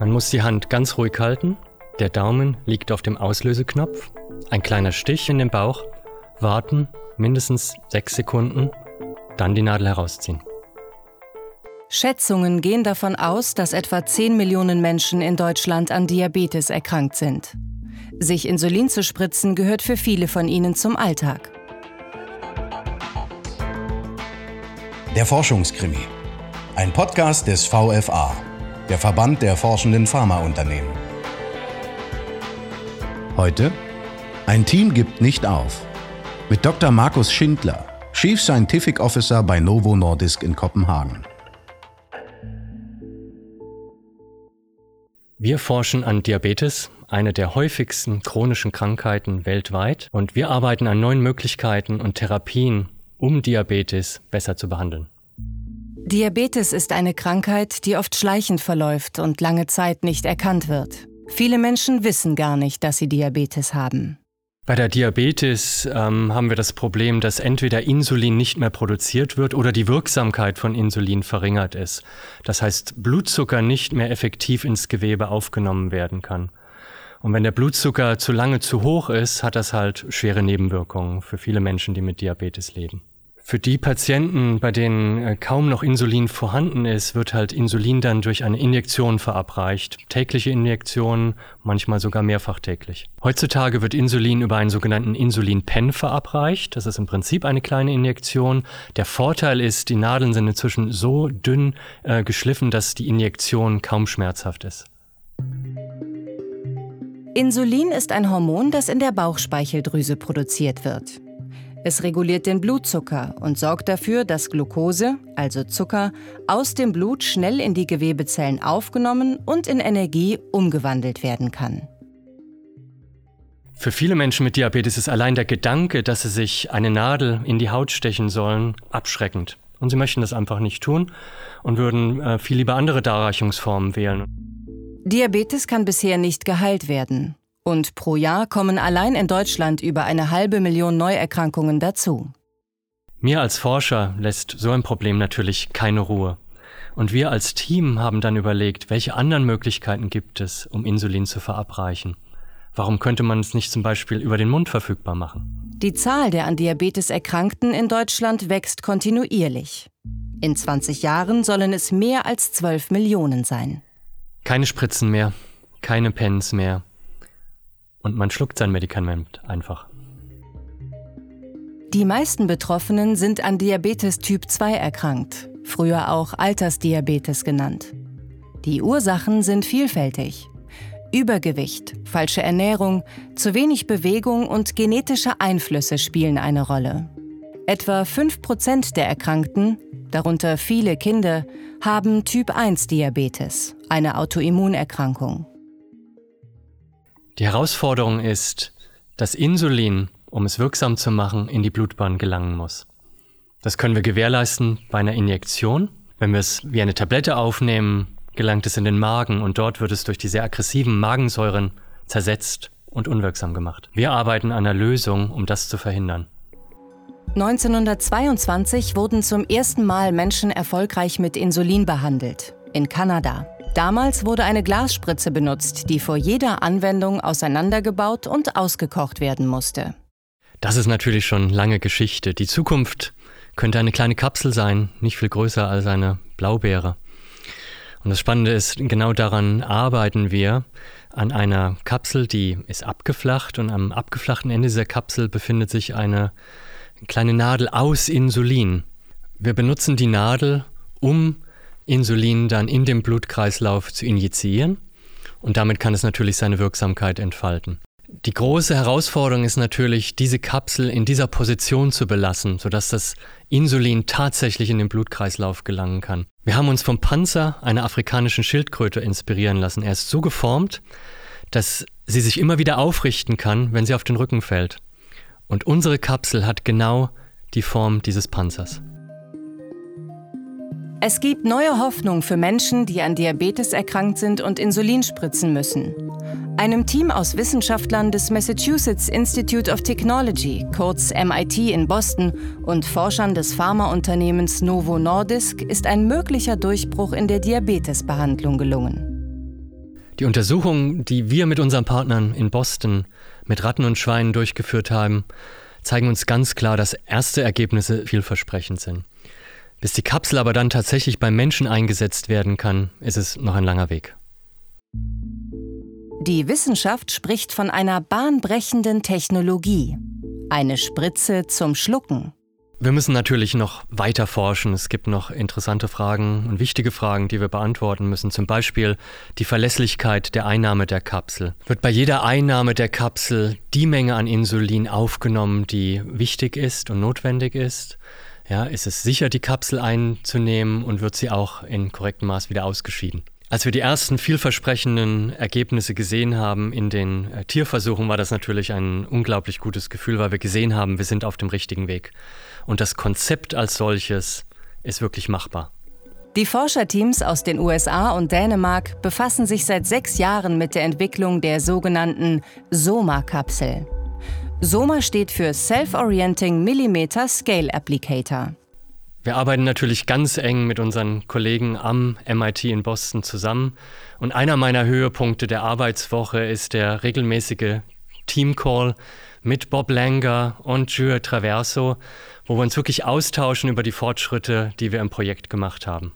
Man muss die Hand ganz ruhig halten. Der Daumen liegt auf dem Auslöseknopf. Ein kleiner Stich in den Bauch. Warten mindestens sechs Sekunden. Dann die Nadel herausziehen. Schätzungen gehen davon aus, dass etwa 10 Millionen Menschen in Deutschland an Diabetes erkrankt sind. Sich Insulin zu spritzen gehört für viele von ihnen zum Alltag. Der Forschungskrimi. Ein Podcast des VFA, der Verband der forschenden Pharmaunternehmen. Heute ein Team gibt nicht auf. Mit Dr. Markus Schindler, Chief Scientific Officer bei Novo Nordisk in Kopenhagen. Wir forschen an Diabetes, eine der häufigsten chronischen Krankheiten weltweit, und wir arbeiten an neuen Möglichkeiten und Therapien, um Diabetes besser zu behandeln. Diabetes ist eine Krankheit, die oft schleichend verläuft und lange Zeit nicht erkannt wird. Viele Menschen wissen gar nicht, dass sie Diabetes haben. Bei der Diabetes ähm, haben wir das Problem, dass entweder Insulin nicht mehr produziert wird oder die Wirksamkeit von Insulin verringert ist. Das heißt, Blutzucker nicht mehr effektiv ins Gewebe aufgenommen werden kann. Und wenn der Blutzucker zu lange zu hoch ist, hat das halt schwere Nebenwirkungen für viele Menschen, die mit Diabetes leben. Für die Patienten, bei denen äh, kaum noch Insulin vorhanden ist, wird halt Insulin dann durch eine Injektion verabreicht. Tägliche Injektionen, manchmal sogar mehrfach täglich. Heutzutage wird Insulin über einen sogenannten Insulin-Pen verabreicht. Das ist im Prinzip eine kleine Injektion. Der Vorteil ist, die Nadeln sind inzwischen so dünn äh, geschliffen, dass die Injektion kaum schmerzhaft ist. Insulin ist ein Hormon, das in der Bauchspeicheldrüse produziert wird. Es reguliert den Blutzucker und sorgt dafür, dass Glucose, also Zucker, aus dem Blut schnell in die Gewebezellen aufgenommen und in Energie umgewandelt werden kann. Für viele Menschen mit Diabetes ist allein der Gedanke, dass sie sich eine Nadel in die Haut stechen sollen, abschreckend. Und sie möchten das einfach nicht tun und würden äh, viel lieber andere Darreichungsformen wählen. Diabetes kann bisher nicht geheilt werden. Und pro Jahr kommen allein in Deutschland über eine halbe Million Neuerkrankungen dazu. Mir als Forscher lässt so ein Problem natürlich keine Ruhe. Und wir als Team haben dann überlegt, welche anderen Möglichkeiten gibt es, um Insulin zu verabreichen. Warum könnte man es nicht zum Beispiel über den Mund verfügbar machen? Die Zahl der an Diabetes Erkrankten in Deutschland wächst kontinuierlich. In 20 Jahren sollen es mehr als 12 Millionen sein. Keine Spritzen mehr, keine Pens mehr, und man schluckt sein Medikament einfach. Die meisten Betroffenen sind an Diabetes Typ 2 erkrankt, früher auch Altersdiabetes genannt. Die Ursachen sind vielfältig. Übergewicht, falsche Ernährung, zu wenig Bewegung und genetische Einflüsse spielen eine Rolle. Etwa 5% der Erkrankten, darunter viele Kinder, haben Typ 1 Diabetes, eine Autoimmunerkrankung. Die Herausforderung ist, dass Insulin, um es wirksam zu machen, in die Blutbahn gelangen muss. Das können wir gewährleisten bei einer Injektion. Wenn wir es wie eine Tablette aufnehmen, gelangt es in den Magen und dort wird es durch die sehr aggressiven Magensäuren zersetzt und unwirksam gemacht. Wir arbeiten an einer Lösung, um das zu verhindern. 1922 wurden zum ersten Mal Menschen erfolgreich mit Insulin behandelt. In Kanada. Damals wurde eine Glasspritze benutzt, die vor jeder Anwendung auseinandergebaut und ausgekocht werden musste. Das ist natürlich schon lange Geschichte. Die Zukunft könnte eine kleine Kapsel sein, nicht viel größer als eine Blaubeere. Und das Spannende ist, genau daran arbeiten wir, an einer Kapsel, die ist abgeflacht und am abgeflachten Ende dieser Kapsel befindet sich eine kleine Nadel aus Insulin. Wir benutzen die Nadel, um Insulin dann in den Blutkreislauf zu injizieren und damit kann es natürlich seine Wirksamkeit entfalten. Die große Herausforderung ist natürlich, diese Kapsel in dieser Position zu belassen, sodass das Insulin tatsächlich in den Blutkreislauf gelangen kann. Wir haben uns vom Panzer einer afrikanischen Schildkröte inspirieren lassen. Er ist so geformt, dass sie sich immer wieder aufrichten kann, wenn sie auf den Rücken fällt. Und unsere Kapsel hat genau die Form dieses Panzers. Es gibt neue Hoffnung für Menschen, die an Diabetes erkrankt sind und Insulin spritzen müssen. Einem Team aus Wissenschaftlern des Massachusetts Institute of Technology, kurz MIT in Boston, und Forschern des Pharmaunternehmens Novo Nordisk ist ein möglicher Durchbruch in der Diabetesbehandlung gelungen. Die Untersuchungen, die wir mit unseren Partnern in Boston mit Ratten und Schweinen durchgeführt haben, zeigen uns ganz klar, dass erste Ergebnisse vielversprechend sind. Bis die Kapsel aber dann tatsächlich beim Menschen eingesetzt werden kann, ist es noch ein langer Weg. Die Wissenschaft spricht von einer bahnbrechenden Technologie. Eine Spritze zum Schlucken. Wir müssen natürlich noch weiter forschen. Es gibt noch interessante Fragen und wichtige Fragen, die wir beantworten müssen. Zum Beispiel die Verlässlichkeit der Einnahme der Kapsel. Wird bei jeder Einnahme der Kapsel die Menge an Insulin aufgenommen, die wichtig ist und notwendig ist? Ja, ist es sicher, die Kapsel einzunehmen und wird sie auch in korrektem Maß wieder ausgeschieden? Als wir die ersten vielversprechenden Ergebnisse gesehen haben in den äh, Tierversuchen, war das natürlich ein unglaublich gutes Gefühl, weil wir gesehen haben, wir sind auf dem richtigen Weg. Und das Konzept als solches ist wirklich machbar. Die Forscherteams aus den USA und Dänemark befassen sich seit sechs Jahren mit der Entwicklung der sogenannten SOMA-Kapsel. SOMA steht für Self-Orienting Millimeter Scale Applicator. Wir arbeiten natürlich ganz eng mit unseren Kollegen am MIT in Boston zusammen. Und einer meiner Höhepunkte der Arbeitswoche ist der regelmäßige Team-Call mit Bob Langer und Julia Traverso, wo wir uns wirklich austauschen über die Fortschritte, die wir im Projekt gemacht haben.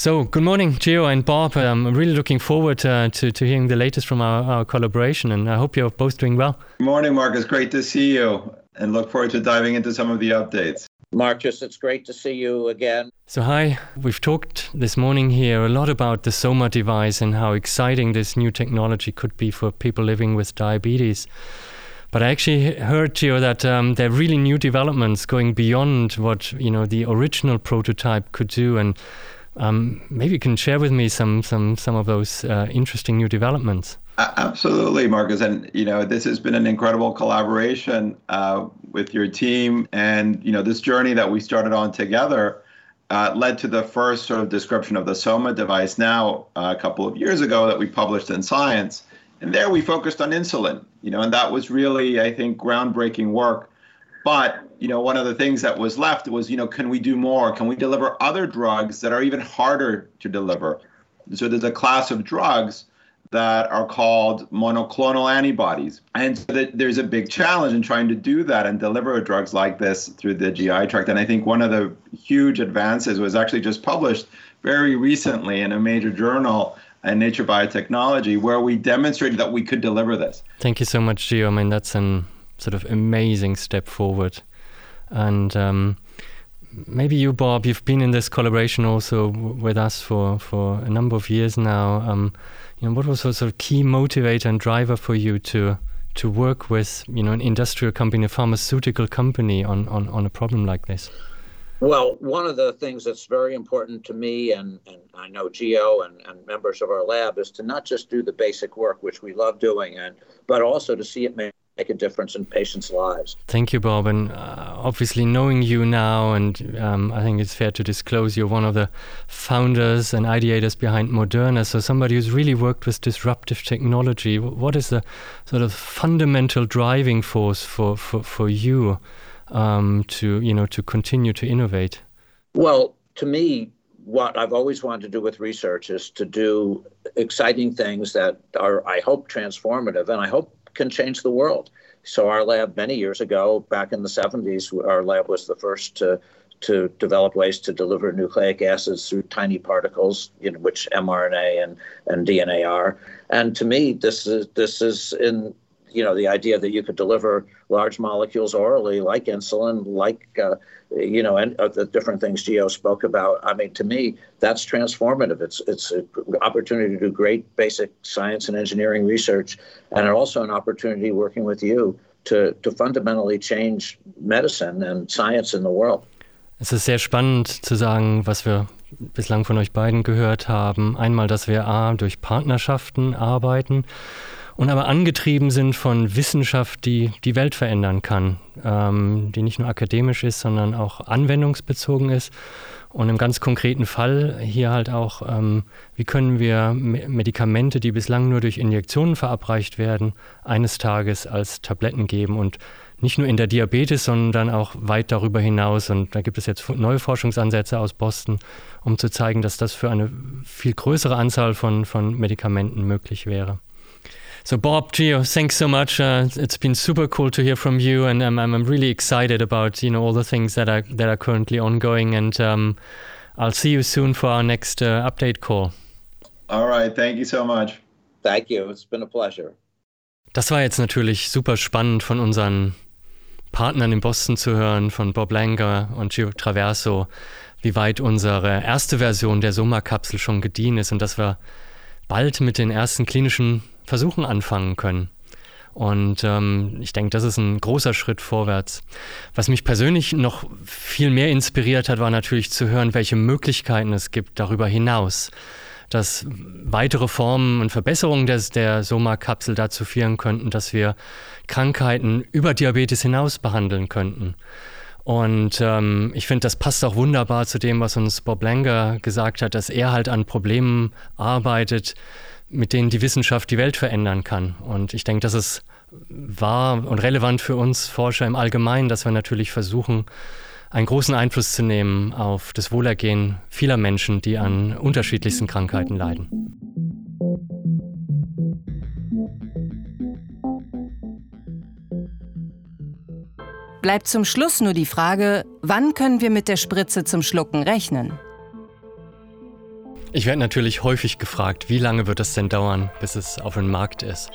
So, good morning, Geo and Bob. Um, I'm really looking forward uh, to, to hearing the latest from our, our, collaboration, and I hope you're both doing well. Good morning, Marcus. Great to see you, and look forward to diving into some of the updates. Marcus, it's great to see you again. So, hi, we've talked this morning here a lot about the SOMA device and how exciting this new technology could be for people living with diabetes. But I actually heard, Gio, that um, there are really new developments going beyond what you know the original prototype could do, and um, maybe you can share with me some some some of those uh, interesting new developments. Absolutely, Marcus, and you know this has been an incredible collaboration uh, with your team, and you know this journey that we started on together uh, led to the first sort of description of the Soma device now uh, a couple of years ago that we published in Science, and there we focused on insulin, you know, and that was really I think groundbreaking work but you know, one of the things that was left was, you know, can we do more? Can we deliver other drugs that are even harder to deliver? So there's a class of drugs that are called monoclonal antibodies. And so there's a big challenge in trying to do that and deliver drugs like this through the GI tract. And I think one of the huge advances was actually just published very recently in a major journal in Nature Biotechnology where we demonstrated that we could deliver this. Thank you so much, Gio. I mean, that's an sort of amazing step forward. And um, maybe you, Bob, you've been in this collaboration also with us for, for a number of years now. Um, you know, what was the sort of key motivator and driver for you to to work with you know an industrial company, a pharmaceutical company on, on, on a problem like this? Well, one of the things that's very important to me and, and I know Geo and, and members of our lab is to not just do the basic work, which we love doing, and but also to see it make a difference in patients' lives. Thank you, Bob. And uh, obviously, knowing you now, and um, I think it's fair to disclose you're one of the founders and ideators behind Moderna. So, somebody who's really worked with disruptive technology. What is the sort of fundamental driving force for, for, for you um, to, you know, to continue to innovate? Well, to me, what I've always wanted to do with research is to do exciting things that are, I hope, transformative. And I hope can change the world. So our lab many years ago, back in the 70s, our lab was the first to to develop ways to deliver nucleic acids through tiny particles, in which mRNA and, and DNA are. And to me, this is this is in you know the idea that you could deliver large molecules orally, like insulin, like uh, you know, and uh, the different things Geo spoke about. I mean, to me, that's transformative. It's it's an opportunity to do great basic science and engineering research, and also an opportunity working with you to to fundamentally change medicine and science in the world. Es ist sehr spannend zu sagen, was wir bislang von euch beiden gehört haben. Einmal, dass wir A, durch Partnerschaften arbeiten und aber angetrieben sind von Wissenschaft, die die Welt verändern kann, ähm, die nicht nur akademisch ist, sondern auch anwendungsbezogen ist. Und im ganz konkreten Fall hier halt auch, ähm, wie können wir Medikamente, die bislang nur durch Injektionen verabreicht werden, eines Tages als Tabletten geben und nicht nur in der Diabetes, sondern auch weit darüber hinaus. Und da gibt es jetzt neue Forschungsansätze aus Boston, um zu zeigen, dass das für eine viel größere Anzahl von, von Medikamenten möglich wäre. So, Bob, Gio, thanks so much. Uh, it's been super cool to hear from you, and um, I'm, I'm really excited about you know all the things that are that are currently ongoing. And um, I'll see you soon for our next uh, update call. All right, thank you so much. Thank you. It's been a pleasure. Das war jetzt natürlich super spannend von unseren Partnern in Boston zu hören, von Bob Langer und Gio Traverso, wie weit unsere erste Version der Soma-Kapsel schon gediehen ist und dass wir bald mit den ersten klinischen Versuchen anfangen können. Und ähm, ich denke, das ist ein großer Schritt vorwärts. Was mich persönlich noch viel mehr inspiriert hat, war natürlich zu hören, welche Möglichkeiten es gibt darüber hinaus. Dass weitere Formen und Verbesserungen des, der Soma-Kapsel dazu führen könnten, dass wir Krankheiten über Diabetes hinaus behandeln könnten. Und ähm, ich finde, das passt auch wunderbar zu dem, was uns Bob Langer gesagt hat, dass er halt an Problemen arbeitet, mit denen die Wissenschaft die Welt verändern kann. Und ich denke, das ist wahr und relevant für uns Forscher im Allgemeinen, dass wir natürlich versuchen, einen großen Einfluss zu nehmen auf das Wohlergehen vieler Menschen, die an unterschiedlichsten Krankheiten leiden. Bleibt zum Schluss nur die Frage, wann können wir mit der Spritze zum Schlucken rechnen? Ich werde natürlich häufig gefragt, wie lange wird es denn dauern, bis es auf dem Markt ist.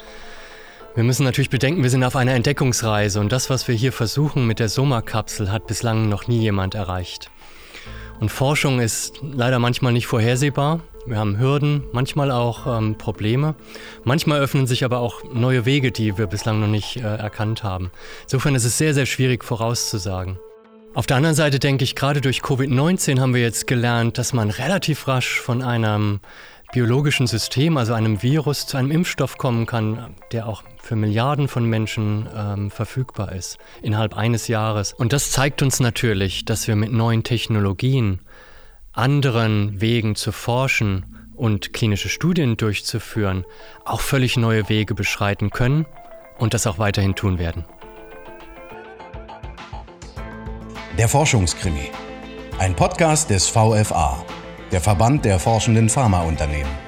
Wir müssen natürlich bedenken, wir sind auf einer Entdeckungsreise und das, was wir hier versuchen mit der Soma-Kapsel, hat bislang noch nie jemand erreicht. Und Forschung ist leider manchmal nicht vorhersehbar. Wir haben Hürden, manchmal auch ähm, Probleme. Manchmal öffnen sich aber auch neue Wege, die wir bislang noch nicht äh, erkannt haben. Insofern ist es sehr, sehr schwierig vorauszusagen. Auf der anderen Seite denke ich, gerade durch Covid-19 haben wir jetzt gelernt, dass man relativ rasch von einem biologischen System, also einem Virus, zu einem Impfstoff kommen kann, der auch für Milliarden von Menschen ähm, verfügbar ist, innerhalb eines Jahres. Und das zeigt uns natürlich, dass wir mit neuen Technologien, anderen Wegen zu forschen und klinische Studien durchzuführen, auch völlig neue Wege beschreiten können und das auch weiterhin tun werden. Der Forschungskrimi. Ein Podcast des VFA, der Verband der forschenden Pharmaunternehmen.